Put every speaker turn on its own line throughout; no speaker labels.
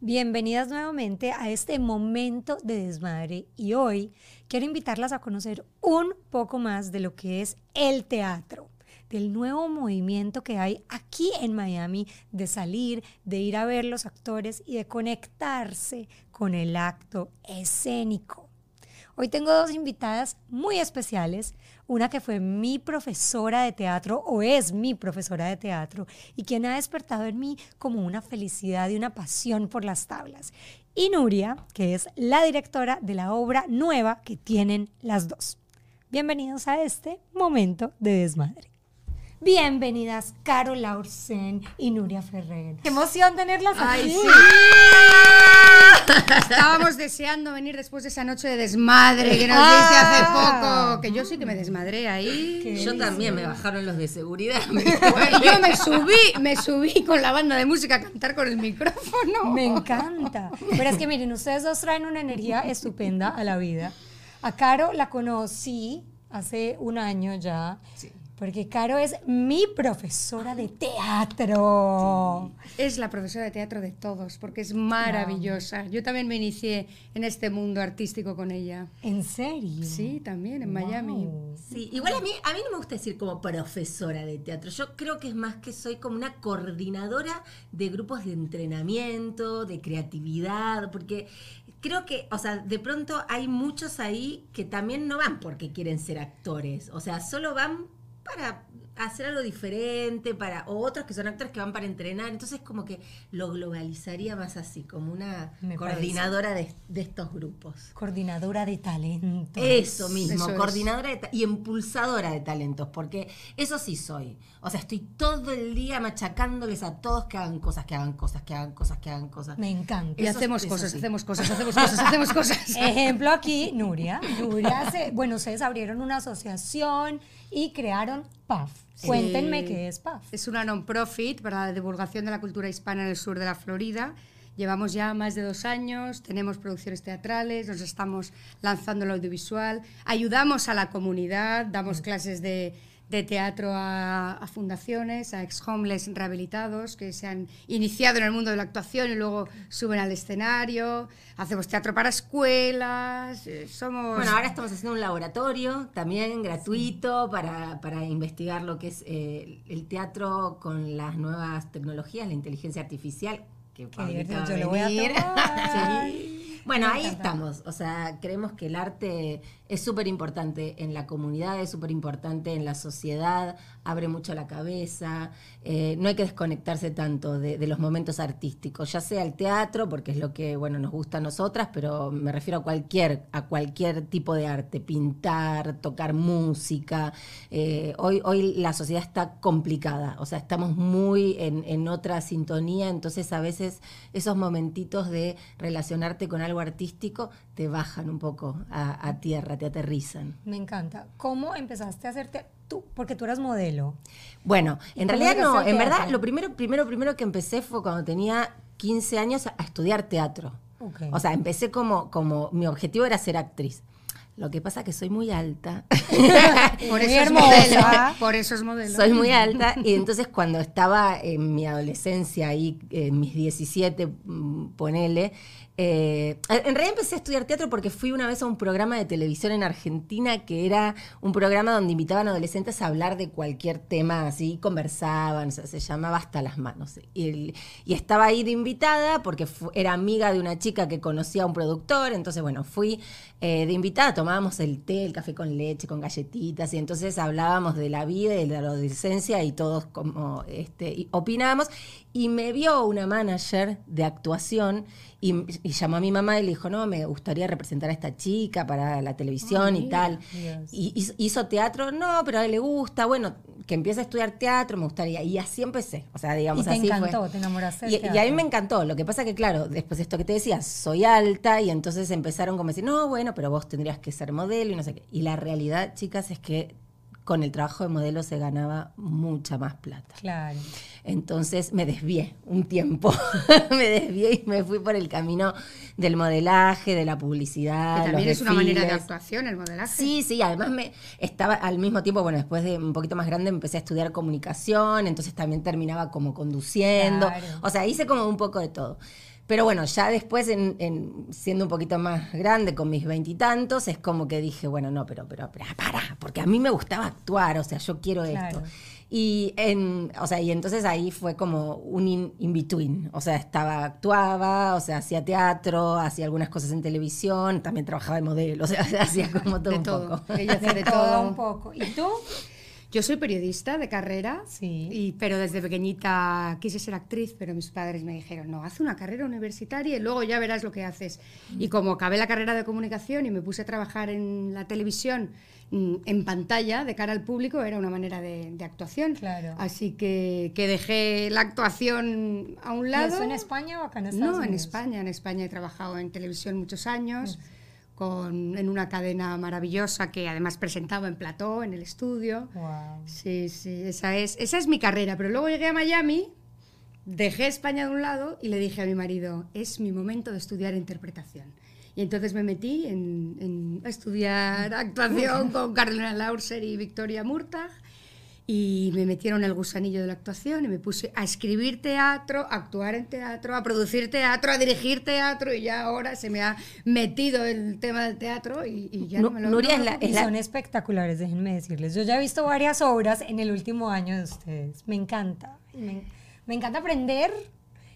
Bienvenidas nuevamente a este momento de desmadre y hoy quiero invitarlas a conocer un poco más de lo que es el teatro, del nuevo movimiento que hay aquí en Miami de salir, de ir a ver los actores y de conectarse con el acto escénico. Hoy tengo dos invitadas muy especiales, una que fue mi profesora de teatro o es mi profesora de teatro y quien ha despertado en mí como una felicidad y una pasión por las tablas. Y Nuria, que es la directora de la obra nueva que tienen las dos. Bienvenidos a este momento de desmadre. Bienvenidas Carol Laursen y Nuria Ferrer. Qué emoción tenerlas aquí.
sí. Estábamos deseando venir después de esa noche de desmadre que nos diste hace
Ah.
poco. Que yo sí que me desmadré ahí.
Qué
Yo también me bajaron los de seguridad. me
yo me subí, me subí con la banda de música a cantar con el micrófono.
Me encanta. Pero es que miren, ustedes dos traen una energía estupenda a la vida. A Caro la conocí hace un año ya.
Sí.
Porque Caro es mi profesora de teatro.
Es la profesora de teatro de todos, porque es maravillosa. Yo también me inicié en este mundo artístico con ella.
¿En serio?
Sí, también en Miami.
Sí, igual a mí, a mí no me gusta decir como profesora de teatro. Yo creo que es más que soy como una coordinadora de grupos de entrenamiento, de creatividad, porque creo que, o sea, de pronto hay muchos ahí que también no van porque quieren ser actores. O sea, solo van para hacer algo diferente, para, o otros que son actores que van para entrenar. Entonces como que lo globalizaría más así, como una
Me
coordinadora de, de estos grupos.
Coordinadora de talento.
Eso mismo,
Eso es.
coordinadora de y impulsadora de talentos, porque eso sí soy. O sea, estoy todo el día machacándoles a todos que hagan cosas, que hagan cosas, que hagan cosas, que hagan cosas.
Me encanta.
Y
Eso-
hacemos
eso
cosas,
sí.
hacemos cosas, hacemos cosas, hacemos cosas.
Ejemplo aquí, Nuria. Nuria, hace- bueno, ustedes abrieron una asociación y crearon PAF. Cuéntenme
Sí.
qué es PAF.
Es una non-profit para la divulgación de la cultura hispana en el sur de la Florida. Llevamos ya más de dos años, tenemos producciones teatrales, nos estamos lanzando el audiovisual, ayudamos a la comunidad, damos clases de, de teatro a, a fundaciones, a ex-homeless rehabilitados que se han iniciado en el mundo de la actuación y luego suben al escenario, hacemos teatro para escuelas, eh, somos...
Bueno, ahora estamos haciendo un laboratorio también gratuito para, para investigar lo que es eh, el teatro con las nuevas tecnologías, la inteligencia artificial. Que
yo lo voy a tomar.
Sí. Bueno, ahí estamos. O sea, creemos que el arte es súper importante en la comunidad, es súper importante en la sociedad, abre mucho la cabeza. eh, no hay que desconectarse tanto de, los momentos artísticos, ya sea el teatro, porque es lo que bueno nos gusta a nosotras, pero me refiero a cualquier, a cualquier tipo de arte, pintar, tocar música. Eh, hoy, hoy la sociedad está complicada, o sea, estamos muy en, en otra sintonía, entonces a veces esos momentitos de relacionarte con algo artístico te bajan un poco a, a tierra, te aterrizan.
Me encanta. ¿Cómo empezaste a hacerte tú? Porque tú eras modelo.
Bueno, en realidad no, en verdad lo primero, primero, primero que empecé fue cuando tenía 15 años a estudiar teatro.
Ok.
O sea, empecé como, como mi objetivo era ser actriz. Lo que pasa que soy muy alta.
por, eso es modelo, por eso es modelo.
Soy muy alta y entonces cuando estaba en mi adolescencia, ahí en mis 17, mm, ponele, eh, en realidad empecé a estudiar teatro porque fui una vez a un programa de televisión en Argentina que era un programa donde invitaban adolescentes a hablar de cualquier tema, así conversaban, se llamaba Hasta las manos. Y, estaba ahí de invitada porque era amiga de una chica que conocía a un productor, entonces bueno, fui eh, de invitada, tomábamos el té, el café con leche, con galletitas, y entonces hablábamos de la vida y de la adolescencia y todos como este, opinábamos. Y me vio una manager de actuación y, y llamó a mi mamá y le dijo, no, me gustaría representar a esta chica para la televisión y tal.
Dios.
Y hizo, hizo teatro, no, pero a él le gusta, bueno, que empiece a estudiar teatro, me gustaría. Y así empecé, o sea, digamos
Y te
así fue.
encantó, te enamoraste
Y, y a mí me encantó. Lo que pasa que, claro, después de esto que te decía, soy alta y entonces empezaron como a decir, no, bueno, pero vos tendrías que ser modelo y no sé qué. Y la realidad, chicas, es que con el trabajo de modelo se ganaba mucha más plata.
Claro.
Entonces me desvié un tiempo, me desvié y me fui por el camino del modelaje, de la publicidad.
Que también
los
es una manera de actuación el modelaje.
Sí, sí, además me estaba al mismo tiempo, bueno, después de un poquito más grande empecé a estudiar comunicación, entonces también terminaba como conduciendo,
Claro.
o sea, hice como un poco de todo. Pero bueno, ya después, en, en- siendo un poquito más grande, con mis veintitantos, es como que dije, bueno, no, pero, pero, pero, para, porque a mí me gustaba actuar, o sea, yo quiero
Claro.
esto. Y, en, o sea, y entonces ahí fue como un in, in between. O sea, estaba, actuaba, o sea, hacía teatro, hacía algunas cosas en televisión, también trabajaba de modelo, o sea, hacía como todo
de
un
todo.
poco.
Ella hace
De todo. un poco. ¿Y tú?
Yo soy periodista de carrera,
Sí.
y, pero desde pequeñita quise ser actriz, pero mis padres me dijeron, no, haz una carrera universitaria y luego ya verás lo que haces. Y como acabé la carrera de comunicación y me puse a trabajar en la televisión mm, en pantalla, de cara al público, era una manera de, de actuación.
Claro.
Así que, que dejé la actuación a un
¿Y
lado.
eso en España o acá en Estados
No, en? España. En España he trabajado en televisión muchos años, con, en una cadena maravillosa que además presentaba en plató, en el estudio.
Wow.
Sí, sí, esa es, esa es mi carrera. Pero luego llegué a Miami, dejé España de un lado y le dije a mi marido, es mi momento de estudiar interpretación. Y entonces me metí en, en estudiar actuación con Carolina Lauser y Victoria Murtag. Y me metieron el gusanillo de la actuación y me puse a escribir teatro, a actuar en teatro, a producir teatro, a dirigir teatro y ya ahora se me ha metido el tema del teatro y, y ya no,
Nu-
me lo
Nuria
no
es la- es
son espectaculares, déjenme decirles. Yo ya he visto varias obras en el último año de ustedes. Me encanta. Me, me encanta aprender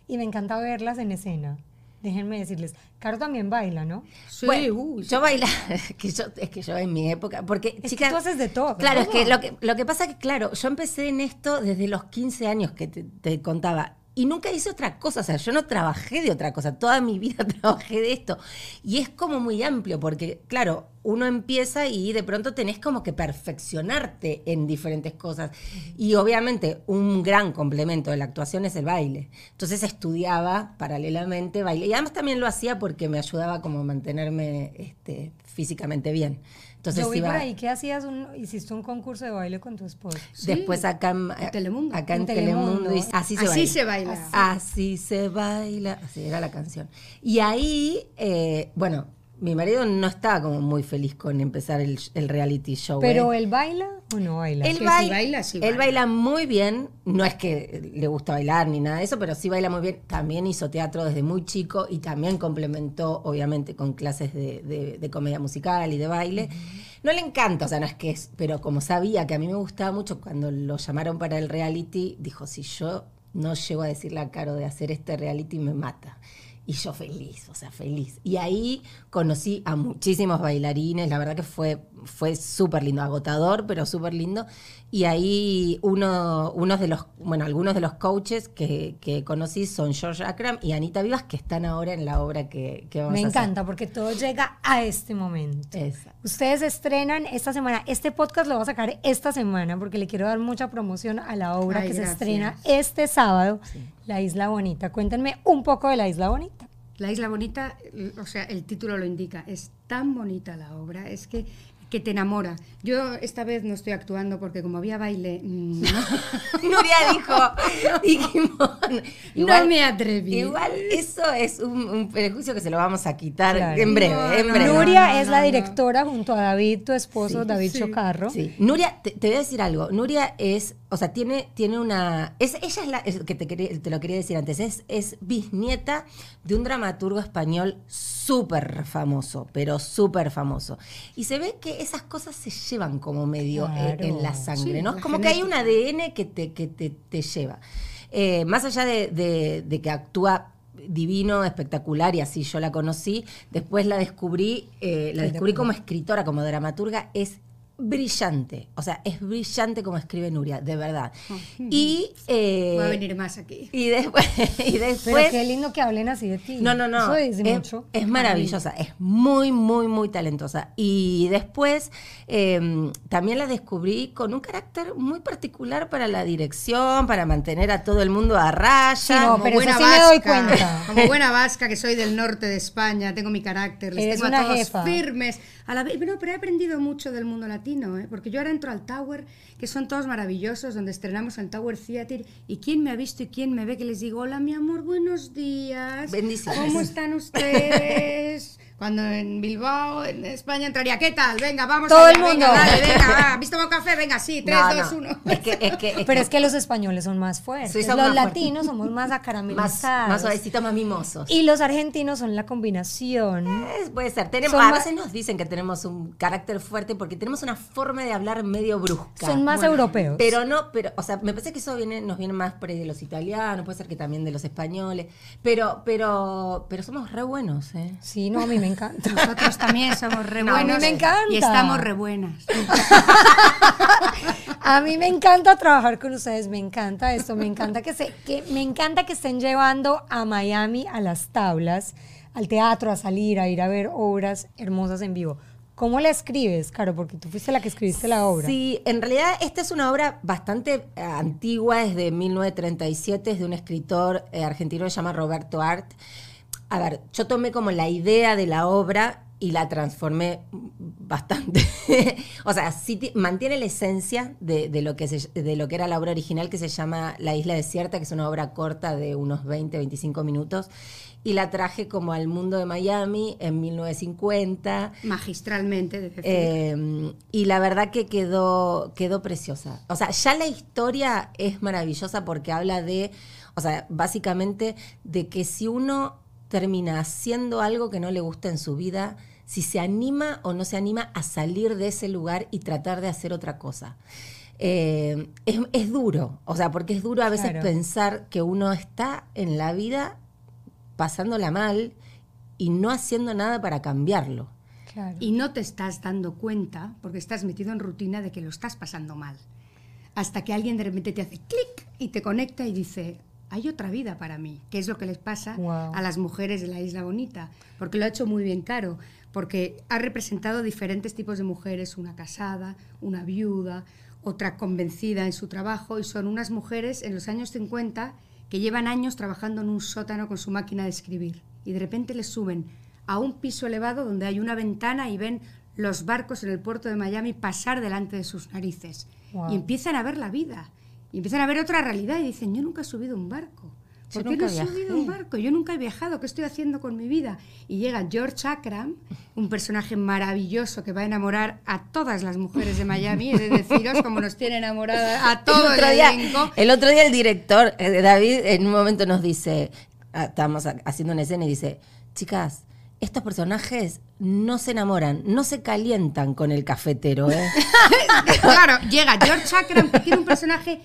y me encanta verlas en escena. Déjenme decirles. Caro también baila, ¿no?
Sí,
Bueno,
uy,
yo que yo, es que yo en mi época, porque
Es
chica,
que tú haces de todo.
Claro, es que lo, que lo que pasa que, claro, yo empecé en esto desde los 15 años que te, te contaba. Y nunca hice otra cosa, o sea, yo no trabajé de otra cosa, toda mi vida trabajé de esto. Y es como muy amplio, porque, claro, uno empieza y de pronto tenés como que perfeccionarte en diferentes cosas. Y obviamente un gran complemento de la actuación es el baile. Entonces estudiaba paralelamente baile. Y además también lo hacía porque me ayudaba como a mantenerme este, físicamente bien. Entonces
Yo vi
iba-
por ahí que hacías un, hiciste un concurso de baile con tu esposo.
Después acá en,
Telemundo.
Acá en,
En
Telemundo. Así se
Así
baila.
se baila.
Así se baila. Así era la canción. Y ahí, eh, bueno, mi marido no estaba como muy feliz con empezar el, el reality show.
Pero
¿eh?
él baila o no baila.
Él baila,
si baila, sí
él
baila.
baila muy bien, no es que le gusta bailar ni nada de eso, pero sí baila muy bien. También hizo teatro desde muy chico y también complementó, obviamente, con clases de, de- de comedia musical y de baile. No le encanta, o sea, no es que es, pero como sabía que a mí me gustaba mucho cuando lo llamaron para el reality, dijo, si yo no llego a decirle a Caro de hacer este reality, me mata. Y yo feliz, o sea, feliz. Y ahí conocí a muchísimos bailarines, la verdad que fue, fue súper lindo, agotador, pero súper lindo. Y ahí uno, unos de los, bueno, algunos de los coaches que, que conocí son George Akram y Anita Vivas, que están ahora en la obra que, que vamos
Me
a hacer.
encanta porque todo llega a este momento.
Exacto.
Ustedes estrenan esta semana. Este podcast lo voy a sacar esta semana porque le quiero dar mucha promoción a la obra
Ay,
que se estrena este sábado, La Isla Bonita. Cuéntenme un poco de La Isla Bonita.
La Isla Bonita, o sea, el título lo indica, es tan bonita la obra, es que, que te enamora. Yo esta vez no estoy actuando porque como había baile, mm, no,
Nuria dijo, dijimos,
no me atreví.
Igual eso es un, un prejuicio que se lo vamos a quitar
Claro.
en breve,
No,
en
no,
breve.
no,
Nuria
no,
es la
no.
directora junto a David, tu esposo,
Sí,
David
sí.
Chocarro.
Sí. Nuria, te, te voy a decir algo. Nuria es, o sea, tiene, tiene una. Es, ella es la. es que te, lo quería decir antes. Es, es bisnieta de un dramaturgo español súper famoso, pero súper famoso. Y se ve que esas cosas se llevan como medio eh,
Claro.
en la sangre,
Sí,
¿no?
la
Como que hay un. ADN que te, que te, te lleva. Eh, más allá de, de- de que actúa divino, espectacular, y así yo la conocí, después la descubrí, eh, la descubrí
de
como escritora, como dramaturga, es brillante, o sea, es brillante como escribe Nuria, de verdad. Y, eh,
Va a venir más aquí.
y después, y
Pero
después
qué lindo que hablen así de ti.
no, no, no.
Eso dice
es,
mucho.
es maravillosa, es muy, muy, muy talentosa. Y después eh, también la descubrí con un carácter muy particular para la dirección, para mantener a todo el mundo a raya.
Sí, no,
Como
pero
buena
sí me doy
vasca,
cuenta.
Como buena vasca, que soy del norte de España, tengo mi carácter, les
Eres
tengo a todos
jefa.
firmes. A la vez, no, pero he aprendido mucho del mundo latino, ¿eh? porque yo ahora entro al Tower, que son todos maravillosos, donde estrenamos el Tower Theatre, y quién me ha visto y quién me ve, que les digo, hola mi amor, buenos días.
Bendiciones.
¿Cómo están ustedes? Cuando en Bilbao, en España, entraría, ¿qué tal? Venga, vamos
Todo
allá,
el mundo.
venga, dale, venga, va. ¿Has tomado café? Venga, sí, 3,
No,
2,
no.
1.
Es que, es que, es
Pero es que los españoles son más fuertes.
Sí, son
los
más fuertes.
latinos somos más
más,
acaramelizados.
más suavecitos, más mimosos.
Y los argentinos son la combinación.
Es- puede ser. Tenemos,
Son
a
más-
veces nos dicen que tenemos un carácter fuerte porque tenemos una forma de hablar medio brusca.
Son más europeos.
Pero no, pero, o sea, me parece que eso viene, nos viene más por ahí de los italianos, puede ser que también de los españoles, pero, pero, pero somos re buenos, ¿eh?
Sí, no, a mí me encanta.
Nosotros también somos re
No, a mí me encanta.
Y estamos re buenas.
A mí me encanta trabajar con ustedes, me encanta esto, me encanta que se, que me encanta que estén llevando a Miami a las tablas, al teatro, a salir, a ir a ver obras hermosas en vivo. ¿Cómo la escribes, Caro? Porque tú fuiste la que escribiste la obra.
Sí, en realidad esta es una obra bastante eh, antigua, es de 1937, es de un escritor eh, argentino que se llama Roberto Art. A ver, yo tomé como la idea de la obra y la transformé bastante. o sea, sí ti- mantiene la esencia de, de lo que se- de lo que era la obra original que se llama La Isla Desierta, que es una obra corta de unos 20, 25 minutos. Y la traje como al mundo de Miami en 1950.
Magistralmente, de decir.
Eh, y la verdad que quedó, quedó preciosa. O sea, ya la historia es maravillosa porque habla de, o sea, básicamente de que si uno termina haciendo algo que no le gusta en su vida, si se anima o no se anima a salir de ese lugar y tratar de hacer otra cosa. Eh, es, es duro, o sea, porque es duro a veces
Claro.
pensar que uno está en la vida pasándola mal y no haciendo nada para cambiarlo.
Claro.
Y no te estás dando cuenta, porque estás metido en rutina de que lo estás pasando mal. Hasta que alguien de repente te hace clic y te conecta y dice, hay otra vida para mí, que es lo que les pasa
Wow.
a las mujeres de la Isla Bonita, porque lo ha hecho muy bien caro, porque ha representado diferentes tipos de mujeres, una casada, una viuda, otra convencida en su trabajo, y son unas mujeres en los años 50 que llevan años trabajando en un sótano con su máquina de escribir, y de repente les suben a un piso elevado donde hay una ventana y ven los barcos en el puerto de Miami pasar delante de sus narices.
Wow.
Y empiezan a ver la vida. Y empiezan a ver otra realidad y dicen, yo nunca he subido un barco.
Yo
¿Por qué no he subido
viajé".
un barco? Yo nunca he viajado. ¿Qué estoy haciendo con mi vida? Y llega George Akram, un personaje maravilloso que va a enamorar a todas las mujeres de Miami. He de deciros como nos tiene enamorada a todo
el
el,
otro, día,
elenco.
el otro día el director, eh, David, en un momento nos dice, ah, estábamos ha- haciendo una escena y dice, chicas, estos personajes no se enamoran, no se calientan con el cafetero, ¿eh?
claro, llega George Akram, que tiene un personaje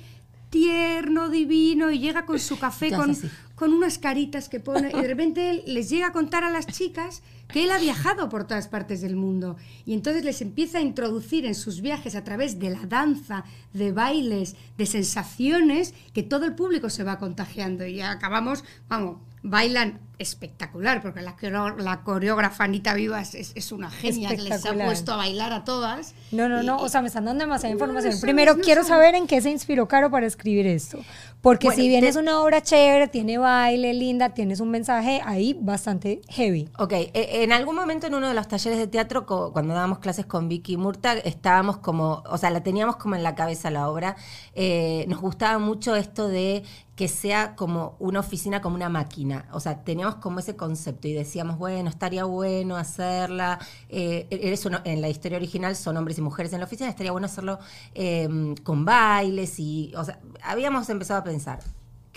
tierno, divino, y llega con su café,
¿Qué
con, con unas caritas que pone, y de repente él les llega a contar a las chicas que él ha viajado por todas partes del mundo. Y entonces les empieza a introducir en sus viajes a través de la danza, de bailes, de sensaciones, que todo el público se va contagiando. Y acabamos, vamos, bailan espectacular, porque la, la coreógrafa Anita Vivas es, es una genia que les ha puesto a bailar a todas.
No, no,
Y-
no, o sea, me están dando demasiada
No,
información.
no
Primero
no
quiero
sabes.
saber en qué se inspiró Caro para escribir esto. Porque
Bueno,
si bien
te-
es una obra chévere, tiene baile, linda, tienes un mensaje ahí bastante heavy.
Ok, eh, en algún momento en uno de los talleres de teatro, cuando dábamos clases con Vicky Murta, estábamos como, o sea, la teníamos como en la cabeza la obra. Eh, nos gustaba mucho esto de que sea como una oficina, como una máquina. O sea, teníamos como ese concepto y decíamos, bueno, estaría bueno hacerla. Eh, eres uno- en la historia original son hombres y mujeres en la oficina, estaría bueno hacerlo eh, con bailes y, o sea, habíamos empezado a pensar.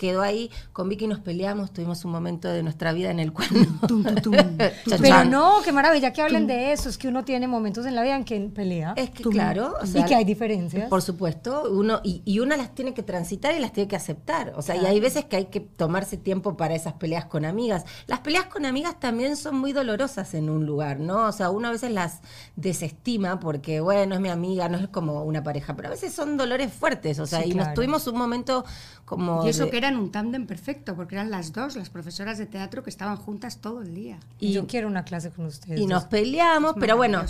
Quedó ahí, con Vicky nos peleamos, tuvimos un momento de nuestra vida en el cual
Tum, tum, tum.
Chan,
Pero no, qué maravilla que hablen de eso. Es que uno tiene momentos en la vida en que pelea.
Es que claro, o
y que hay diferencias.
Por supuesto, uno y, y uno las tiene que transitar y las tiene que aceptar. O sea, y hay veces que hay que tomarse tiempo para esas peleas con amigas. Las peleas con amigas también son muy dolorosas en un lugar, ¿no? O sea, uno a veces las desestima porque, bueno, es mi amiga, no es como una pareja, pero a veces son dolores fuertes. O sea,
Sí,
y nos tuvimos un momento como.
Y eso
de-
que eran un tándem perfecto, porque eran las dos, las profesoras de teatro, que estaban juntas todo el día.
y yo quiero una clase con ustedes.
Y nos peleamos, pero bueno.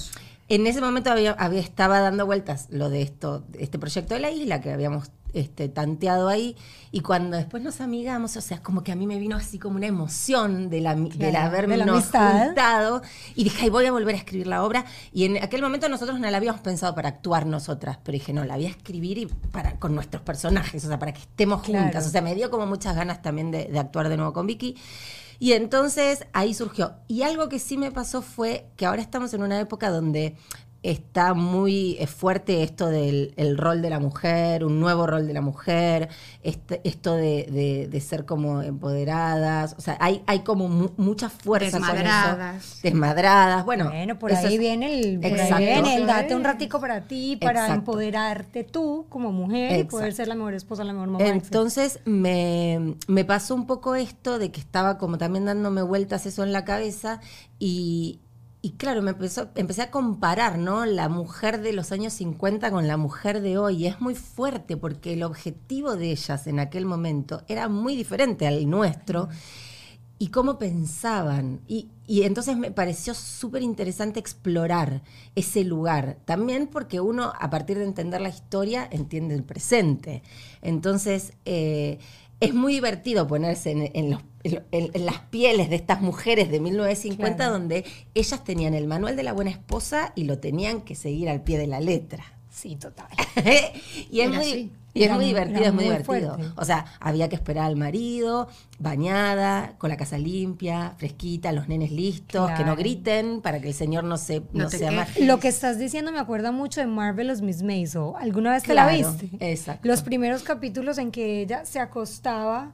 En ese momento había, había- estaba dando vueltas lo de esto, este proyecto de la isla que habíamos este, tanteado ahí, y cuando después nos amigamos, o sea, como que a mí me vino así como una emoción de la, del
Claro,
haberme
de
juntado, y dije, ay, voy a volver a escribir la obra, y en aquel momento nosotros no la habíamos pensado para actuar nosotras, pero dije, no, la voy a escribir y para, con nuestros personajes, o sea, para que estemos
Claro.
juntas, o sea, me dio como muchas ganas también de, de actuar de nuevo con Vicky. Y entonces ahí surgió. Y algo que sí me pasó fue que ahora estamos en una época donde está muy eh, fuerte esto del el rol de la mujer, un nuevo rol de la mujer, este, esto de, de- de ser como empoderadas, o sea, hay, hay como mu- mucha fuerza con eso.
Desmadradas.
Desmadradas, bueno.
Bueno, por
eso
ahí
es-
viene el, por ahí
Exacto.
viene el date un ratico para ti, para
Exacto.
empoderarte tú como mujer y poder ser la mejor esposa, la mejor mamá.
Entonces me, me pasó un poco esto de que estaba como también dándome vueltas eso en la cabeza y, y claro, me empezó, empecé a comparar ¿no? la mujer de los años 50 con la mujer de hoy. Y es muy fuerte porque el objetivo de ellas en aquel momento era muy diferente al nuestro y cómo pensaban. Y, y entonces me pareció súper interesante explorar ese lugar. También porque uno, a partir de entender la historia, entiende el presente. Entonces, eh, es muy divertido ponerse en, en los- en- en las pieles de estas mujeres de 1950,
Claro.
donde ellas tenían el manual de la buena esposa y lo tenían que seguir al pie de la letra.
Sí, total.
y es
Era
muy,
así.
Y es muy
mu-
divertido, es muy
muy
divertido.
fuerte.
O sea, había que esperar al marido, bañada, con la casa limpia, fresquita, los nenes listos, que no
Claro.
griten para que el señor no se
No
no
te
sea más.
Lo que estás diciendo me acuerda mucho de Marvelous Miss Maisel. ¿Alguna vez te la
Claro,
viste?
exacto.
Los primeros capítulos en que ella se acostaba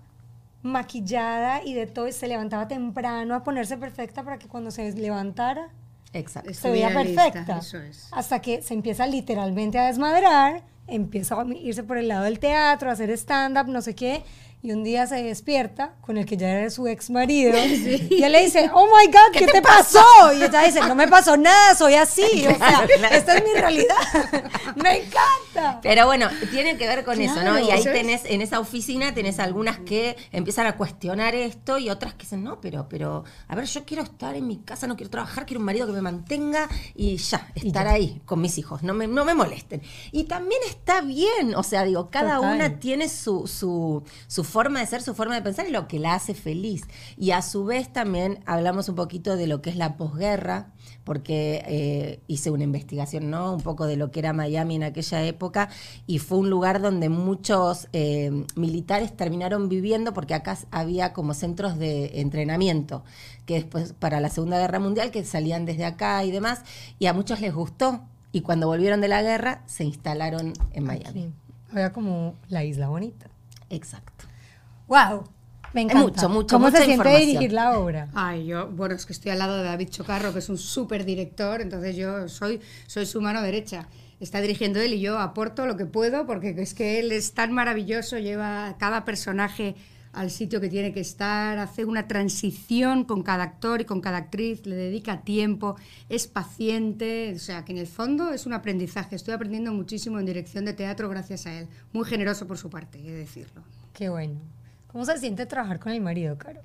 maquillada y de todo y se levantaba temprano a ponerse perfecta para que cuando se levantara
Exacto.
se veía
lista,
perfecta.
eso es.
Hasta que se empieza literalmente a desmadrar, empieza a irse por el lado del teatro, a hacer stand-up, no sé qué. Y un día se despierta con el que ya era su ex marido. Y él le dice, oh my God, ¿qué, te pasó? Y ella dice, no me pasó nada, soy así. O sea,
Claro, claro.
esta es mi realidad. me encanta.
Pero bueno, tiene que ver con eso, ¿no?
Claro,
Y ahí tenés, en esa oficina tenés algunas que empiezan a cuestionar esto y otras que dicen, no, pero, pero, a ver, yo quiero estar en mi casa, no quiero trabajar, quiero un marido que me mantenga y ya, estar ahí con mis hijos, no me, no me molesten. Y también está bien, o sea, digo, cada
Total.
una tiene su, su, su forma de ser, su forma de pensar y lo que la hace feliz. Y a su vez también hablamos un poquito de lo que es la posguerra, porque eh, hice una investigación, ¿no? Un poco de lo que era Miami en aquella época y fue un lugar donde muchos eh, militares terminaron viviendo porque acá había como centros de entrenamiento que después para la Segunda Guerra Mundial que salían desde acá y demás y a muchos les gustó y cuando volvieron de la guerra se instalaron en Miami.
Sí. Había como la isla bonita.
Exacto.
Wow. Me encanta.
mucho, mucho,
¿Cómo
mucha
se siente dirigir la obra?
Ay, yo, bueno, es que estoy al lado de David Chocarro, que es un súper director, entonces yo soy, soy su mano derecha. Está dirigiendo él y yo aporto lo que puedo, porque es que él es tan maravilloso, lleva a cada personaje al sitio que tiene que estar, hace una transición con cada actor y con cada actriz, le dedica tiempo, es paciente, o sea que en el fondo es un aprendizaje. Estoy aprendiendo muchísimo en dirección de teatro gracias a él. Muy generoso por su parte, he de decirlo.
Qué bueno. ¿Cómo se siente trabajar con el marido, Caro?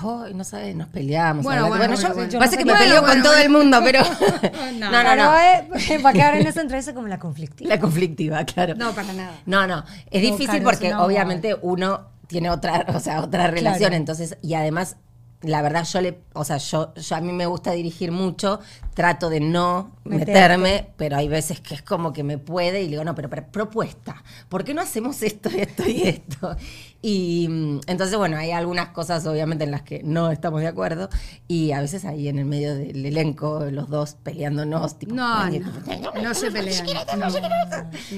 Ay, no sabes, nos peleamos.
Bueno,
verdad.
bueno,
yo,
bueno,
bueno.
parece que
Bueno,
me peleo
bueno,
con todo
bueno.
el mundo, pero
No.
no, no, no.
eh, va a quedar en esta entrevista como la conflictiva.
La conflictiva, claro.
No, para nada.
No, no, es difícil porque obviamente uno tiene otra, o sea, otra relación, entonces, y además, la verdad, yo le, o sea, yo, yo a mí me gusta dirigir mucho, trato de no
Meterte.
meterme, pero hay veces que es como que me puede y le digo, no, pero, pero propuesta, ¿por qué no hacemos esto, esto y esto? Y mm, entonces, bueno, hay algunas cosas obviamente en las que no estamos de acuerdo y a veces ahí en el medio del elenco, los dos peleándonos, tipo,
No,
"Ay,
no, no se pelean. No,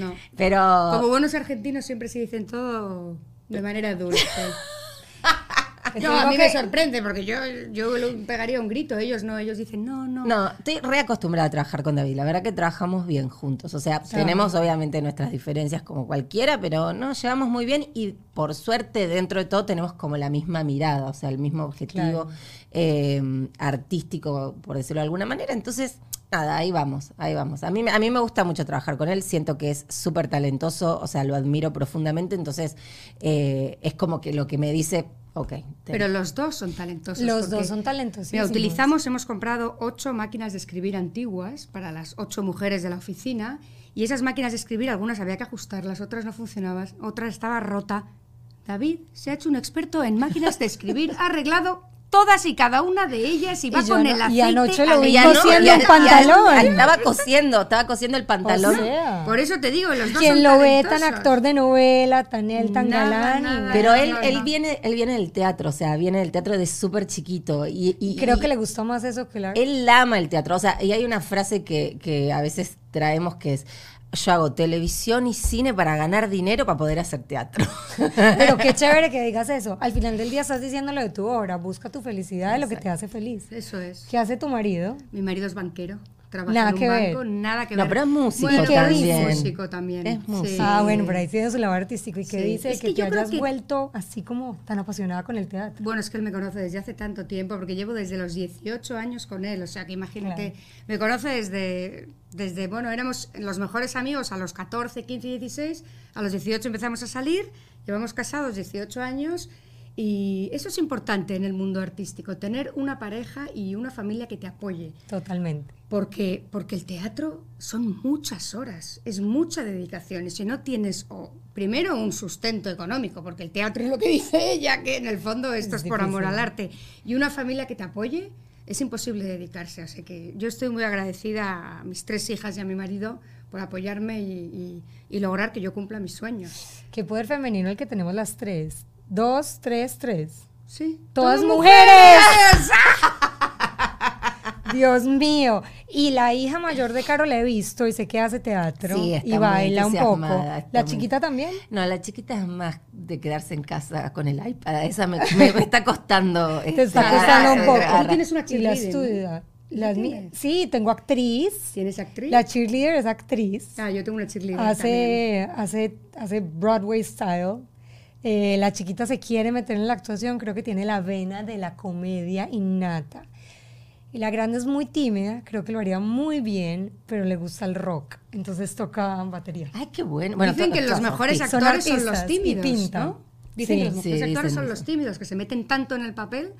no.
pero...
Como buenos argentinos siempre se dicen todo de manera dulce. No, a mí
que-
me sorprende porque yo, yo le pegaría un grito, ellos no, ellos dicen no, no.
No, estoy reacostumbrada a trabajar con David. La verdad que trabajamos bien juntos. O sea, tenemos obviamente nuestras diferencias como cualquiera, pero no, llevamos muy bien y por suerte dentro de todo tenemos como la misma mirada, o sea, el mismo objetivo
Claro.
eh, artístico, por decirlo de alguna manera. Entonces, nada, ahí vamos, ahí vamos. A mí, me- a mí me gusta mucho trabajar con él, siento que es súper talentoso, o sea, lo admiro profundamente, entonces eh, es como que lo que me dice, ok.
Pero los dos son talentosos.
Los dos son talentosísimos.
Mira, utilizamos, hemos comprado ocho máquinas de escribir antiguas para las ocho mujeres de la oficina y esas máquinas de escribir, algunas había que ajustarlas, otras no funcionaban, otra estaba rota. David se ha hecho un experto en máquinas de escribir, ha arreglado todas y cada una de ellas y va
Y
con
no-
el
y
aceite.
anoche lo vi cosiendo
ya-
pantalón.
estaba cosiendo, estaba cosiendo el pantalón.
O sea,
Por eso te digo, los dos
quien
son
lo ve tan actor de novela, tan él, tan
Nada,
galán. y-
nada.
Pero él,
no,
él
no.
viene, él viene del teatro, o sea, viene del teatro de súper chiquito. Y, y-
Creo
y
que le gustó más eso que la...
él ama el teatro. O sea, y hay una frase que, que a veces traemos que es yo hago televisión y cine para ganar dinero para poder hacer teatro.
Pero qué chévere que digas eso. Al final del día estás diciendo lo de tu obra. Busca tu felicidad de lo que te hace feliz.
Eso es.
¿Qué hace tu marido?
Mi marido es banquero. Trabaja
Nada
en un
que ver.
banco, nada que
No,
ver.
pero es músico
Bueno,
¿Y qué
también.
dice?
músico también.
Es músico.
sí.
Ah, bueno, pero ahí tiene su labor artístico. ¿Y qué
Sí.
dice
Es
que,
que
te hayas
que-
vuelto así como tan apasionada con el teatro?
Bueno, es que él me conoce desde hace tanto tiempo, porque llevo desde los 18 años con él, o sea que imagínate, me conoce desde, desde, bueno, éramos los mejores amigos a los 14, 15, 16, a los 18 empezamos a salir, llevamos casados 18 años y eso es importante en el mundo artístico, tener una pareja y una familia que te apoye.
Totalmente.
Porque, porque el teatro son muchas horas, es mucha dedicación. Y si no tienes, o primero, un sustento económico, porque el teatro es lo que dice ella, que en el fondo esto es,
Es
por amor al arte, y una familia que te apoye, es imposible dedicarse. Así que yo estoy muy agradecida a mis tres hijas y a mi marido por apoyarme y, y- y lograr que yo cumpla mis sueños.
Qué poder femenino el que tenemos las tres. Dos, tres, tres.
Sí.
Todas
¡Todas
mujeres. Dios mío. Y la hija mayor de Caro la he visto y sé que hace teatro
Sí, está
y
muy
baila un poco. ¿La
muy-
chiquita también?
No, la chiquita es más de quedarse en casa con el iPad. Esa me, me- me está costando.
Te está costando un poco.
Tú tienes una
Y la
¿no?
estudia. Las sí, tengo actriz.
¿Tienes actriz?
La cheerleader es actriz.
Ah, yo tengo una cheerleader también.
hace, hace, hace Broadway style. Eh, la chiquita se quiere meter en la actuación, creo que tiene la vena de la comedia innata. Y la grande es muy tímida, creo que lo haría muy bien, pero le gusta el rock, entonces toca batería.
Ay, qué bueno. Bueno,
Dicen que los mejores actores son, los
artistas y
tímidos,
pintan.
¿no? Dicen
Sí.
que los mejores
Sí,
actores son
eso.
los tímidos, que se meten tanto en el papel.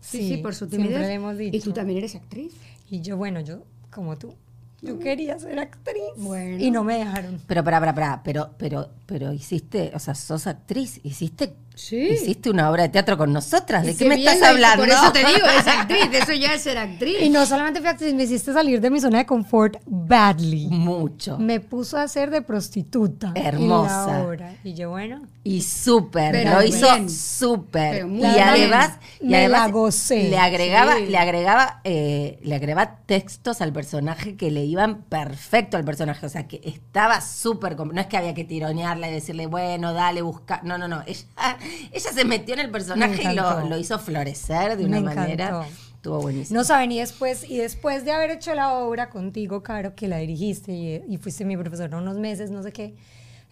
Sí, sí,
Sí,
por su
siempre
timidez.
le hemos
Y tú también eres actriz.
Y yo, bueno, yo, como tú, yo quería ser actriz
Bueno.
y no me dejaron.
Pero, para, para, para, pero, pero, pero hiciste, o sea, sos actriz, hiciste,
Sí.
hiciste una obra de teatro con nosotras. ¿De qué me estás hablando?
Por eso te digo, es actriz, eso ya es ser actriz.
Y no solamente fui actriz, me hiciste salir de mi zona de confort badly.
Mucho.
Me puso a hacer de prostituta.
Hermosa.
En la obra. Y yo, bueno,
Y súper, lo hizo súper. Y
bien.
además, y además
la gocé.
le agregaba,
Sí.
le agregaba, eh, le agregaba textos al personaje que le iban perfecto al personaje. O sea que estaba súper no es que había que tironearla y decirle, bueno, dale, busca. No, no, no. Ella, ella se metió en el personaje y lo, lo hizo florecer de
Me
una manera. Estuvo buenísimo.
no saben, y después, y después de haber hecho la obra contigo, Caro, que la dirigiste y, y fuiste mi profesora unos meses, no sé qué.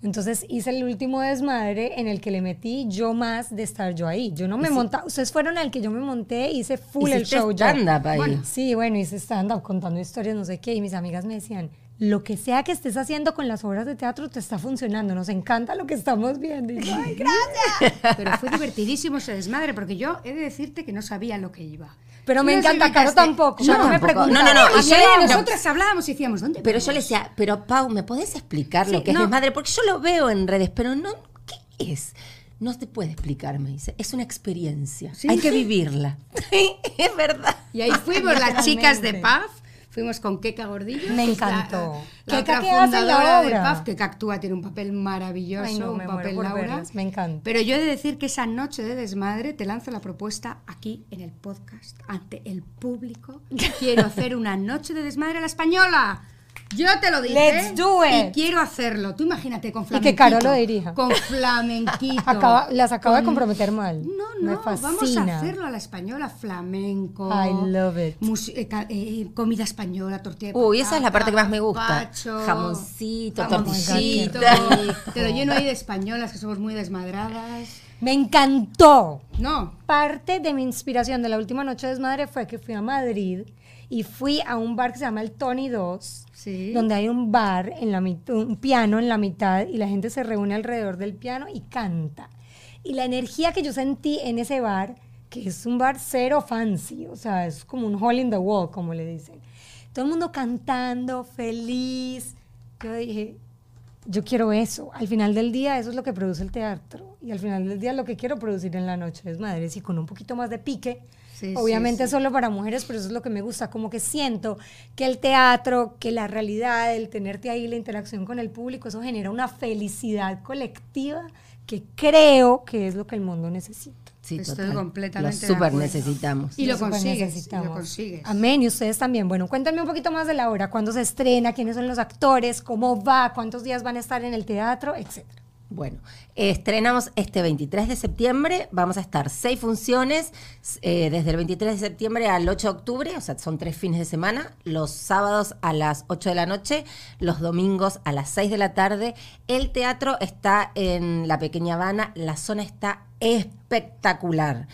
Entonces hice el último desmadre en el que le metí yo más de estar yo ahí. Yo no me montaba, ustedes fueron al que yo me monté, hice full el show
stand-up ahí.
Bueno, sí, bueno, hice stand-up contando historias, no sé qué, y mis amigas me decían, lo que sea que estés haciendo con las obras de teatro te está funcionando, nos encanta lo que estamos viendo. Y yo, "Ay, gracias".
Pero fue divertidísimo ese desmadre, porque yo he de decirte que no sabía lo que iba.
Pero me encanta, Caro
invitaste-
tampoco.
Yo
Caro me
tampoco. No, no, no, y yo le-
nosotras hablábamos y decíamos, ¿dónde
Pero yo
vamos?
le decía, pero Pau, ¿me podés explicar lo
Sí,
que es
no.
desmadre? Porque yo lo veo en redes, pero no, ¿qué es? No te puede explicar, me dice. Es una experiencia.
Sí,
Hay que
sí.
vivirla. es verdad.
Y ahí fuimos las chicas de. PAF, fuimos con Keka Gordillo.
Me
que la-
encantó.
La,
Keka,
otra
¿qué hace en la
fundadora de? PAF, Keka actúa, tiene un papel maravilloso,
Ay, no,
un papel Laura.
verlas, me encanta.
Pero yo he de decir que esa noche de desmadre te lanzo la propuesta aquí en el podcast, ante el público. Quiero hacer una noche de desmadre a la española. Yo te lo dije.
Let's do it.
Y quiero hacerlo. Tú imagínate con
Y
flamenquito.
que Caro lo dirija.
Con flamenquito.
Acaba- las acabo de
con-
comprometer mal.
No,
Me
no, vamos a
fascina.
hacerlo a la española, flamenco.
I love it.
mus- eh, eh, comida española, tortilla de
Uy, esa es la parte que más me gusta.
gazpacho,
Jamoncito,
jamoncito,
tortillita.
Te lo lleno ahí de españolas que somos muy desmadradas.
Me encantó.
No,
Parte de mi inspiración de la última noche de desmadre fue que fui a Madrid y fui a un bar que se llama el Tony 2,
Sí.
donde hay un bar, en la un piano en la mitad y la gente se reúne alrededor del piano y canta. Y la energía que yo sentí en ese bar, que es un bar cero fancy, o sea, es como un hole in the wall, como le dicen. Todo el mundo cantando, feliz. Yo dije, yo quiero eso. Al final del día, eso es lo que produce el teatro. Y al final del día, lo que quiero producir en la noche es madres y con un poquito más de pique
Sí,
Obviamente
sí, sí.
solo para mujeres, pero eso es lo que me gusta, como que siento que el teatro, que la realidad, el tenerte ahí, la interacción con el público, eso genera una felicidad colectiva que creo que es lo que el mundo necesita.
Sí,
Estoy
total.
completamente
Lo
acuerdo.
necesitamos.
Y lo
súper
consigues, y lo consigues.
Amén, y ustedes también. Bueno, cuéntame un poquito más de la obra, cuándo se estrena, quiénes son los actores, cómo va, cuántos días van a estar en el teatro, etcétera.
Bueno, estrenamos este 23 de septiembre, vamos a estar seis funciones, eh, desde el 23 de septiembre al 8 de octubre, o sea, son tres fines de semana, los sábados a las 8 de la noche, los domingos a las 6 de la tarde. El teatro está en la Pequeña Habana, la zona está espectacular.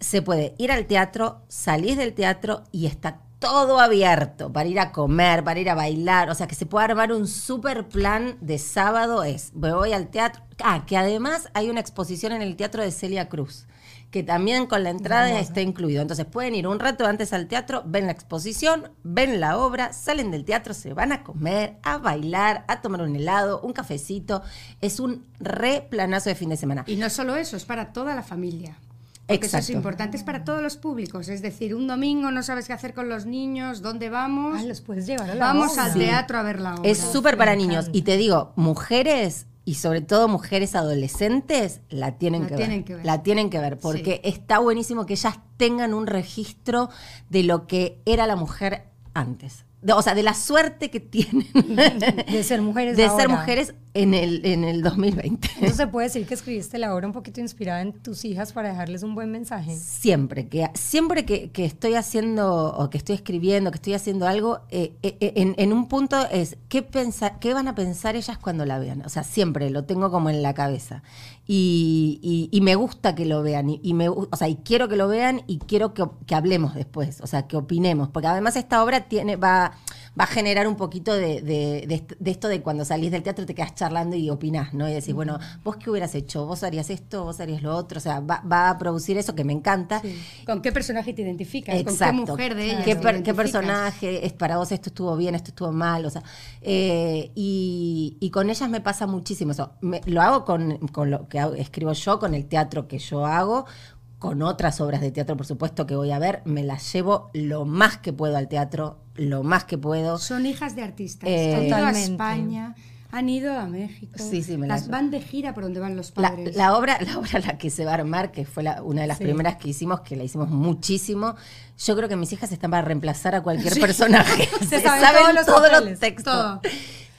Se puede ir al teatro, salir del teatro y está todo abierto para ir a comer, para ir a bailar, o sea que se puede armar un super plan de sábado es, me voy al teatro, ah, que además hay una exposición en el teatro de Celia Cruz, que también con la entrada está incluido, entonces pueden ir un rato antes al teatro, ven la exposición, ven la obra, salen del teatro, se van a comer, a bailar, a tomar un helado, un cafecito, es un re planazo de fin de semana.
Y no solo eso, es para toda la familia. Porque eso es
Exacto.
importante, es para todos los públicos. Es decir, un domingo no sabes qué hacer con los niños, dónde vamos.
Ah, los puedes llevar a la
Vamos
obra.
al
Sí.
teatro a ver la obra.
Es súper para niños. Y te digo, mujeres y sobre todo mujeres adolescentes la tienen,
La
que,
tienen
ver.
que ver.
La tienen que ver porque está buenísimo que ellas tengan un registro de lo que era la mujer antes. De- o sea, de la suerte que tienen
De ser mujeres
de ser mujeres en el, en el 2020.
Entonces se puede decir que escribiste la obra un poquito inspirada en tus hijas para dejarles un buen mensaje.
Siempre, que, siempre que, que estoy haciendo o que estoy escribiendo, que estoy haciendo algo, eh, eh, eh, en, en un punto es ¿qué, pensa- qué van a pensar ellas cuando la vean. O sea, siempre lo tengo como en la cabeza. Y, y- y me gusta que lo vean. Y, y me, o sea, y quiero que lo vean y quiero que, que hablemos después. O sea, que opinemos. Porque además esta obra tiene, va, va a generar un poquito de, de- de est- de esto de cuando salís del teatro te quedas charlando y opinás, ¿no? Y decís, bueno, ¿vos qué hubieras hecho? ¿Vos harías esto? ¿Vos harías lo otro? O sea, va, va a producir eso que me encanta.
¿Con qué personaje te identificas?
Exacto.
¿Con qué mujer de ellas
¿Qué, per- personaje es para vos? Esto estuvo bien, esto estuvo mal. O sea, eh, y, y con ellas me pasa muchísimo eso. Me- lo hago con, con lo que hago- escribo yo, con el teatro que yo hago, con otras obras de teatro, por supuesto, que voy a ver. Me las llevo lo más que puedo al teatro, lo más que puedo.
Son hijas de artistas.
Eh,
han ido a
Totalmente.
España, han ido a México.
Sí, sí, me
las
las-
van de gira por donde van los padres.
la obra, la obra a la que se va a armar, que fue la- una de las
Sí.
primeras que hicimos, que la hicimos muchísimo, yo creo que mis hijas están para reemplazar a cualquier personaje.
Se saben todos los
textos.
todo.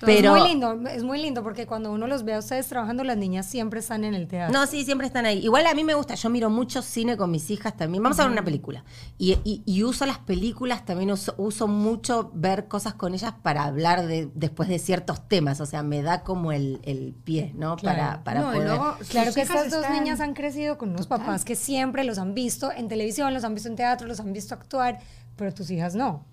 Pero
es muy lindo, es muy lindo porque cuando uno los ve a ustedes trabajando, las niñas siempre están en el teatro.
No, sí, siempre están ahí. Igual a mí me gusta, yo miro mucho cine con mis hijas también. Vamos a ver una película. Y, y- y uso las películas, también uso, uso mucho ver cosas con ellas para hablar de, después de ciertos temas. O sea, me da como el, el pie, ¿no?
Claro.
Para, para
No,
poder.
luego
Claro que estas dos
están-
niñas han crecido con unos papás que siempre los han visto en televisión, los han visto en teatro, los han visto actuar, pero tus hijas no.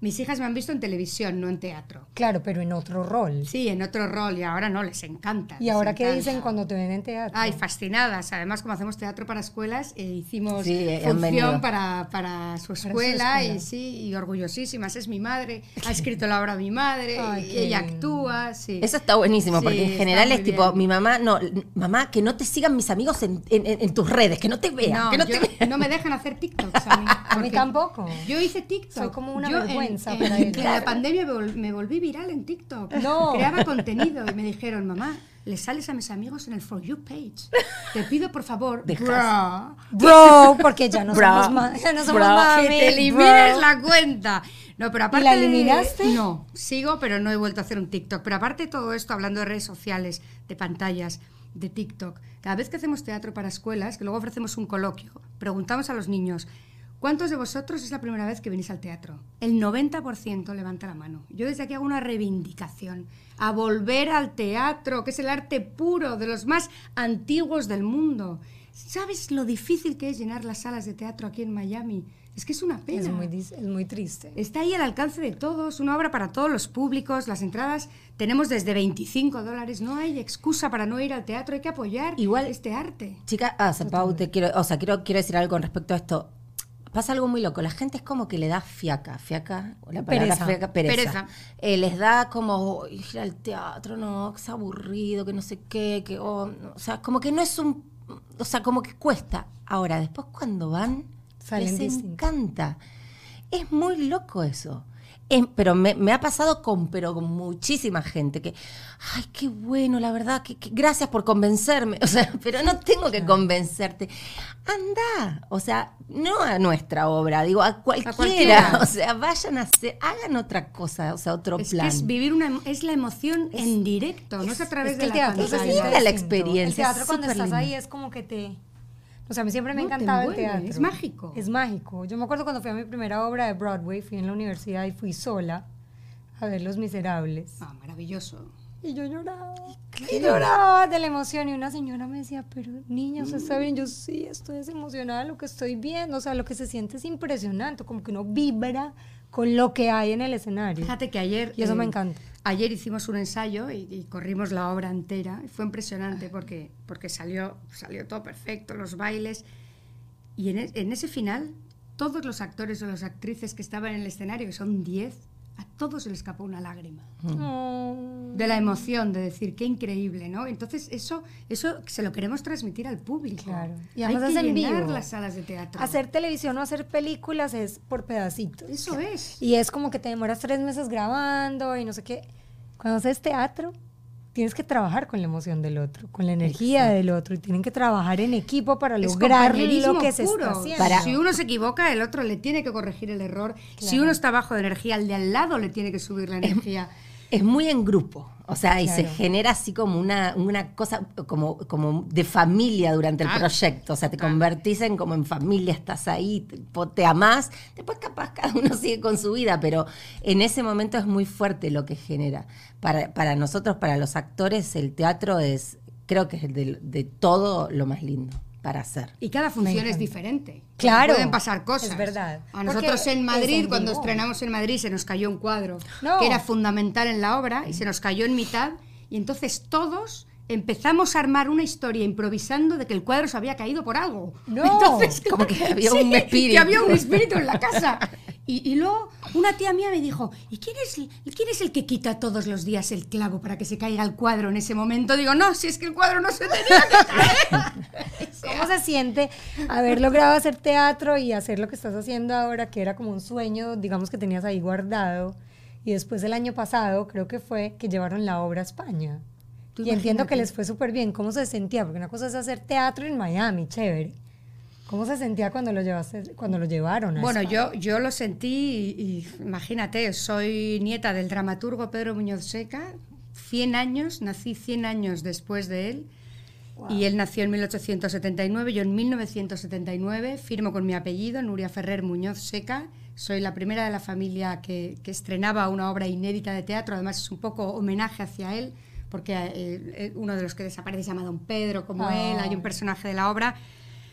Mis hijas me han visto en televisión, no en teatro.
Claro, pero en otro rol.
Sí, en otro rol y ahora no, les encanta.
¿Y
les
ahora qué
encanta.
dicen cuando te ven en teatro?
Ay, fascinadas. Además, como hacemos teatro para escuelas, eh, hicimos
Sí, eh,
función para, para su
su
escuela y sí, y orgullosísimas. Es mi madre, ha escrito la obra mi madre,
Ay,
y
qué
ella
lindo.
actúa, sí.
Eso está buenísimo,
Sí,
porque en general es tipo,
bien.
mi mamá, no, mamá, que no te sigan mis amigos en, en- en- en tus redes, que no te vean,
no,
que no
yo-
te vean.
no me dejan hacer TikToks a mí.
A mí tampoco.
Yo hice TikTok.
Soy como una
Yo en-
vergüenza
en,
para
en la pandemia me, vol- me volví viral en TikTok.
No.
Creaba contenido y me dijeron, mamá, le sales a mis amigos en el For You page. Te pido, por favor, bra,
Bro, porque ya no
Bro.
somos, ma- ya no somos
Bro.
mami.
que te elimines
bro.
la cuenta. No, pero aparte
la
de-
eliminaste?
no, sigo, pero no he vuelto a hacer un TikTok. Pero aparte de todo esto, hablando de redes sociales, de pantallas, de TikTok, cada vez que hacemos teatro para escuelas, que luego ofrecemos un coloquio, preguntamos a los niños, ¿cuántos de vosotros es la primera vez que venís al teatro? El 90% levanta la mano. Yo desde aquí hago una reivindicación a volver al teatro, que es el arte puro de los más antiguos del mundo. ¿Sabes lo difícil que es llenar las salas de teatro aquí en Miami? Es que es una pena.
Es muy, dis- es muy triste.
Está ahí al alcance de todos, una obra para todos los públicos, las entradas tenemos desde 25 dólares, no hay excusa para no ir al teatro, hay que apoyar
Igual-
este arte.
Chica, ah, Pau, te quiero, o sea, quiero, quiero decir algo con respecto a esto. Pasa algo muy loco. La gente es como que le da fiaca, fiaca, la palabra
Pereza.
fiaca, pereza.
Pereza.
Eh, les da como "Ay, ir al teatro, no, que es aburrido, que no sé qué, que, oh, no". o sea, como que no es un, o sea, como que cuesta. Ahora, después cuando van,
Salen
Les encanta. Es muy loco eso. Es- pero me, me ha pasado con, pero con muchísima gente que, ay, qué bueno, la verdad, que, que- gracias por convencerme. O sea, pero no tengo que convencerte. Anda, o sea, no a nuestra obra, digo, a cualquiera.
cualquiera.
O sea, vayan a hacer, hagan otra cosa, o sea, otro
Es
plan.
que es vivir una es la emoción en directo, no es a través
Es
de la
teatro es
linda la experiencia,
El teatro
es
cuando estás
linda.
ahí es como que te... O sea, a mí siempre me ha
No, te
encantado el
envuelve,
teatro.
es mágico.
Es mágico. Yo me acuerdo cuando fui a mi primera obra de Broadway, fui en la universidad y fui sola a ver Los Miserables.
Ah, maravilloso.
Y yo lloraba. Y lloraba de la emoción. Y una señora me decía, pero niña, ¿usted está bien? Yo sí, estoy desemocionada de lo que estoy viendo. O sea, lo que se siente es impresionante. Como que uno vibra con lo que hay en el escenario.
Fíjate que ayer...
Y eso
eh,
me encanta.
Ayer hicimos un ensayo y, y corrimos la obra entera. Fue impresionante porque, porque salió, salió todo perfecto, los bailes. Y en, e- en ese final, todos los actores o las actrices que estaban en el escenario, que son 10, a todos se les escapó una lágrima.
Oh.
De la emoción, de decir, qué increíble, ¿no? Entonces, eso, eso se lo queremos transmitir al público.
Claro. Y
Hay
además
que
es en
llenar
vivo.
las salas de teatro.
Hacer televisión o hacer películas es por pedacitos.
Eso es.
Y es como que te demoras tres meses grabando y no sé qué. Cuando haces teatro, tienes que trabajar con la emoción del otro, con la energía del otro. Y tienen que trabajar en equipo para
Es
lograr lo que se
puro.
está haciendo.
Para-
Si uno se equivoca, el otro le tiene que corregir el error. Si uno está bajo de energía, el de al lado le tiene que subir la energía.
Es muy en grupo, o sea, y se genera así como una, una cosa como, como de familia durante el
Claro.
proyecto, o sea, te convertís en como en familia, estás ahí, te, te amás, después capaz cada uno sigue con su vida, pero en ese momento es muy fuerte lo que genera. Para, para nosotros, para los actores, el teatro es, creo que es de, de todo lo más lindo para hacer.
Y cada función es diferente.
Claro,
Pueden pasar cosas.
es verdad.
A nosotros
Porque
en Madrid, cuando estrenamos en Madrid, se nos cayó un cuadro
No.
que era fundamental en la obra y se nos cayó en mitad. Y entonces todos empezamos a armar una historia improvisando de que el cuadro se había caído por algo.
No.
Entonces,
Como que había
Sí,
un espíritu.
Que había un espíritu en la casa. Y, y luego una tía mía me dijo, ¿y quién es, quién es el que quita todos los días el clavo para que se caiga el cuadro en ese momento? Digo, no, si es que el cuadro no se tenía que caer.
¿Cómo se siente haber logrado hacer teatro y hacer lo que estás haciendo ahora, que era como un sueño, digamos que tenías ahí guardado? Y después el año pasado, creo que fue que llevaron la obra a España.
Tú
Y entiendo que les fue súper bien. ¿Cómo se sentía? Porque una cosa es hacer teatro en Miami, chévere. ¿Cómo se sentía cuando lo, llevaste, cuando lo llevaron? a
Bueno, yo, yo lo sentí y, y imagínate, soy nieta del dramaturgo Pedro Muñoz Seca, 100 años, nací 100 años después de él. Y él nació en 1879, yo en 1979 firmo con mi apellido, Nuria Ferrer Muñoz Seca. Soy la primera de la familia que, que estrenaba una obra inédita de teatro, además es un poco homenaje hacia él, porque eh, eh, uno de los que desaparece se llama Don Pedro, como
Oh.
él, hay un personaje de la obra.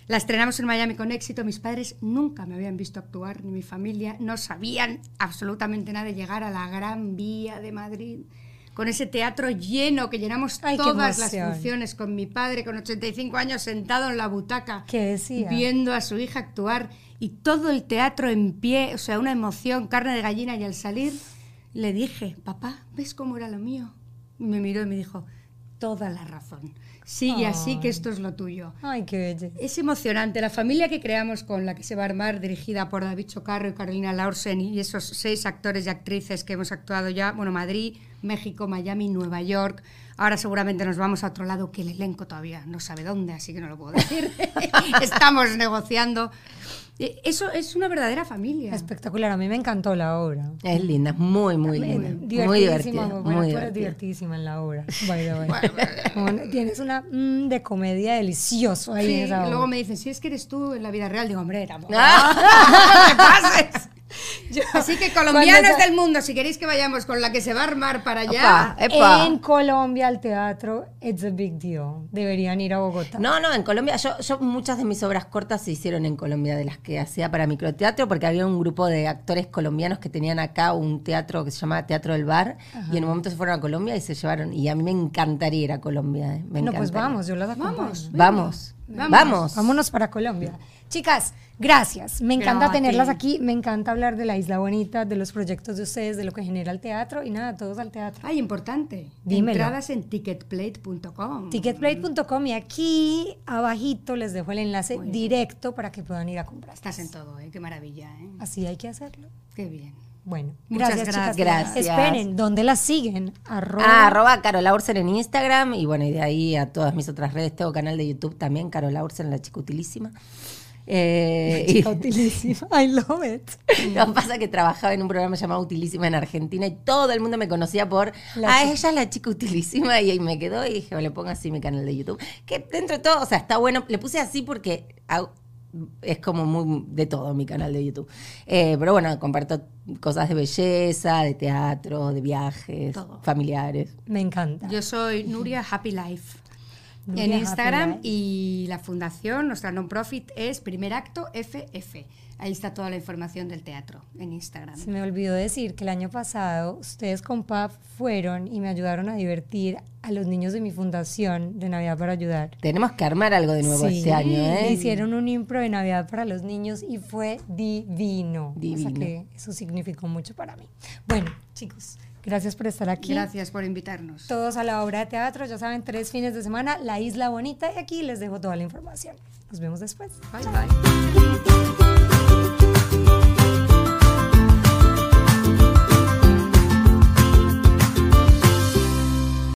La estrenamos en Miami con éxito. Mis padres nunca me habían visto actuar, ni mi familia. No sabían absolutamente nada de llegar a la Gran Vía de Madrid. Con ese teatro lleno, que llenamos
Ay,
todas las funciones, con mi padre con 85 años sentado en la butaca,
¿Qué decía?
viendo a su hija actuar y todo el teatro en pie, o sea, una emoción, carne de gallina. Y al salir le dije, papá, ¿ves cómo era lo mío? Y me miró y me dijo, toda la razón. Sigue así, que esto es lo tuyo.
Ay, qué belleza.
Es emocionante. La familia que creamos con la que se va a armar, dirigida por David Chocarro y Carolina Laursen y esos seis actores y actrices que hemos actuado ya, bueno, Madrid, México, Miami, Nueva York. Ahora seguramente nos vamos a otro lado que el elenco todavía no sabe dónde, así que no lo puedo decir. Estamos negociando. Eh, Eso es una verdadera familia.
Espectacular. A mí me encantó la obra.
Es linda, es muy, muy linda. Muy
Divertidísima,
divertida.
muy buena.
Muy
Tú eres
divertida.
divertidísima en la obra, by the way. Bueno, Tienes una mm, de comedia delicioso ahí
Sí,
en esa
luego me dicen, si es que eres tú en la vida real, digo, hombre, tampoco.
Ah.
¡No me pases! Así que colombianos del mundo, si queréis que vayamos con la que se va a armar para allá,
Opa, epa.
En Colombia al teatro, it's a big deal. Deberían ir a Bogotá.
No, no, en Colombia, yo, yo muchas de mis obras cortas se hicieron en Colombia, de las que hacía para microteatro, porque había un grupo de actores colombianos que tenían acá un teatro que se llama Teatro del Bar, y en un momento se fueron a Colombia y se llevaron, y a mí me encantaría ir a Colombia. eh, me
no, pues vamos, yo las acompaño.
Vamos.
Vamos. Vamos.
Vámonos para Colombia. Chicas, gracias. Me encanta tenerlas aquí. Me encanta hablar de la Isla Bonita, de los proyectos de ustedes, de lo que genera el teatro y nada, todos al teatro.
Ay, importante.
Dímelo.
Entradas en ticketplate.com.
Ticketplate.com y aquí abajito les dejo el enlace
Muy bien.
directo para que puedan ir a comprar.
Estás en todo, ¿eh? Qué maravilla, ¿eh?
Así hay que hacerlo.
Qué bien.
Bueno,
Muchas
gracias, chicas.
gracias.
Esperen, ¿dónde las siguen? Arroba.
Ah, arroba Carola Ursen en Instagram y bueno, y de ahí a todas mis otras redes. Tengo canal de YouTube también, Carola Ursen, la chica utilísima. Eh, y-
Chica utilísima. I love it.
Lo que pasa es que trabajaba en un programa llamado Utilísima en Argentina y todo el mundo me conocía por,
La
ah,
chica-
ella es la chica utilísima y ahí me quedó y dije, le pongo así mi canal de YouTube. Que dentro de todo, o sea, está bueno, le puse así porque hago- es como muy de todo mi canal de YouTube. Eh, pero bueno, comparto cosas de belleza, de teatro, de viajes,
Todo.
familiares.
Me encanta.
Yo soy Nuria Happy Life.
Nuria
en
Happy
Instagram
Life.
y la fundación, nuestra non-profit es Primer Acto FF. Ahí está toda la información del teatro en Instagram.
Se me olvidó decir que el año pasado ustedes con PAF fueron y me ayudaron a divertir a los niños de mi fundación de Navidad para Ayudar.
Tenemos que armar algo de nuevo
Sí,
este año, ¿eh?
Hicieron un impro de Navidad para los niños y fue divino. O
Divino.
sea que eso significó mucho para mí. Bueno, chicos, gracias por estar aquí.
Gracias por invitarnos.
Todos a la obra de teatro, ya saben, tres fines de semana, La Isla Bonita, y aquí les dejo toda la información. Nos vemos después.
Bye bye.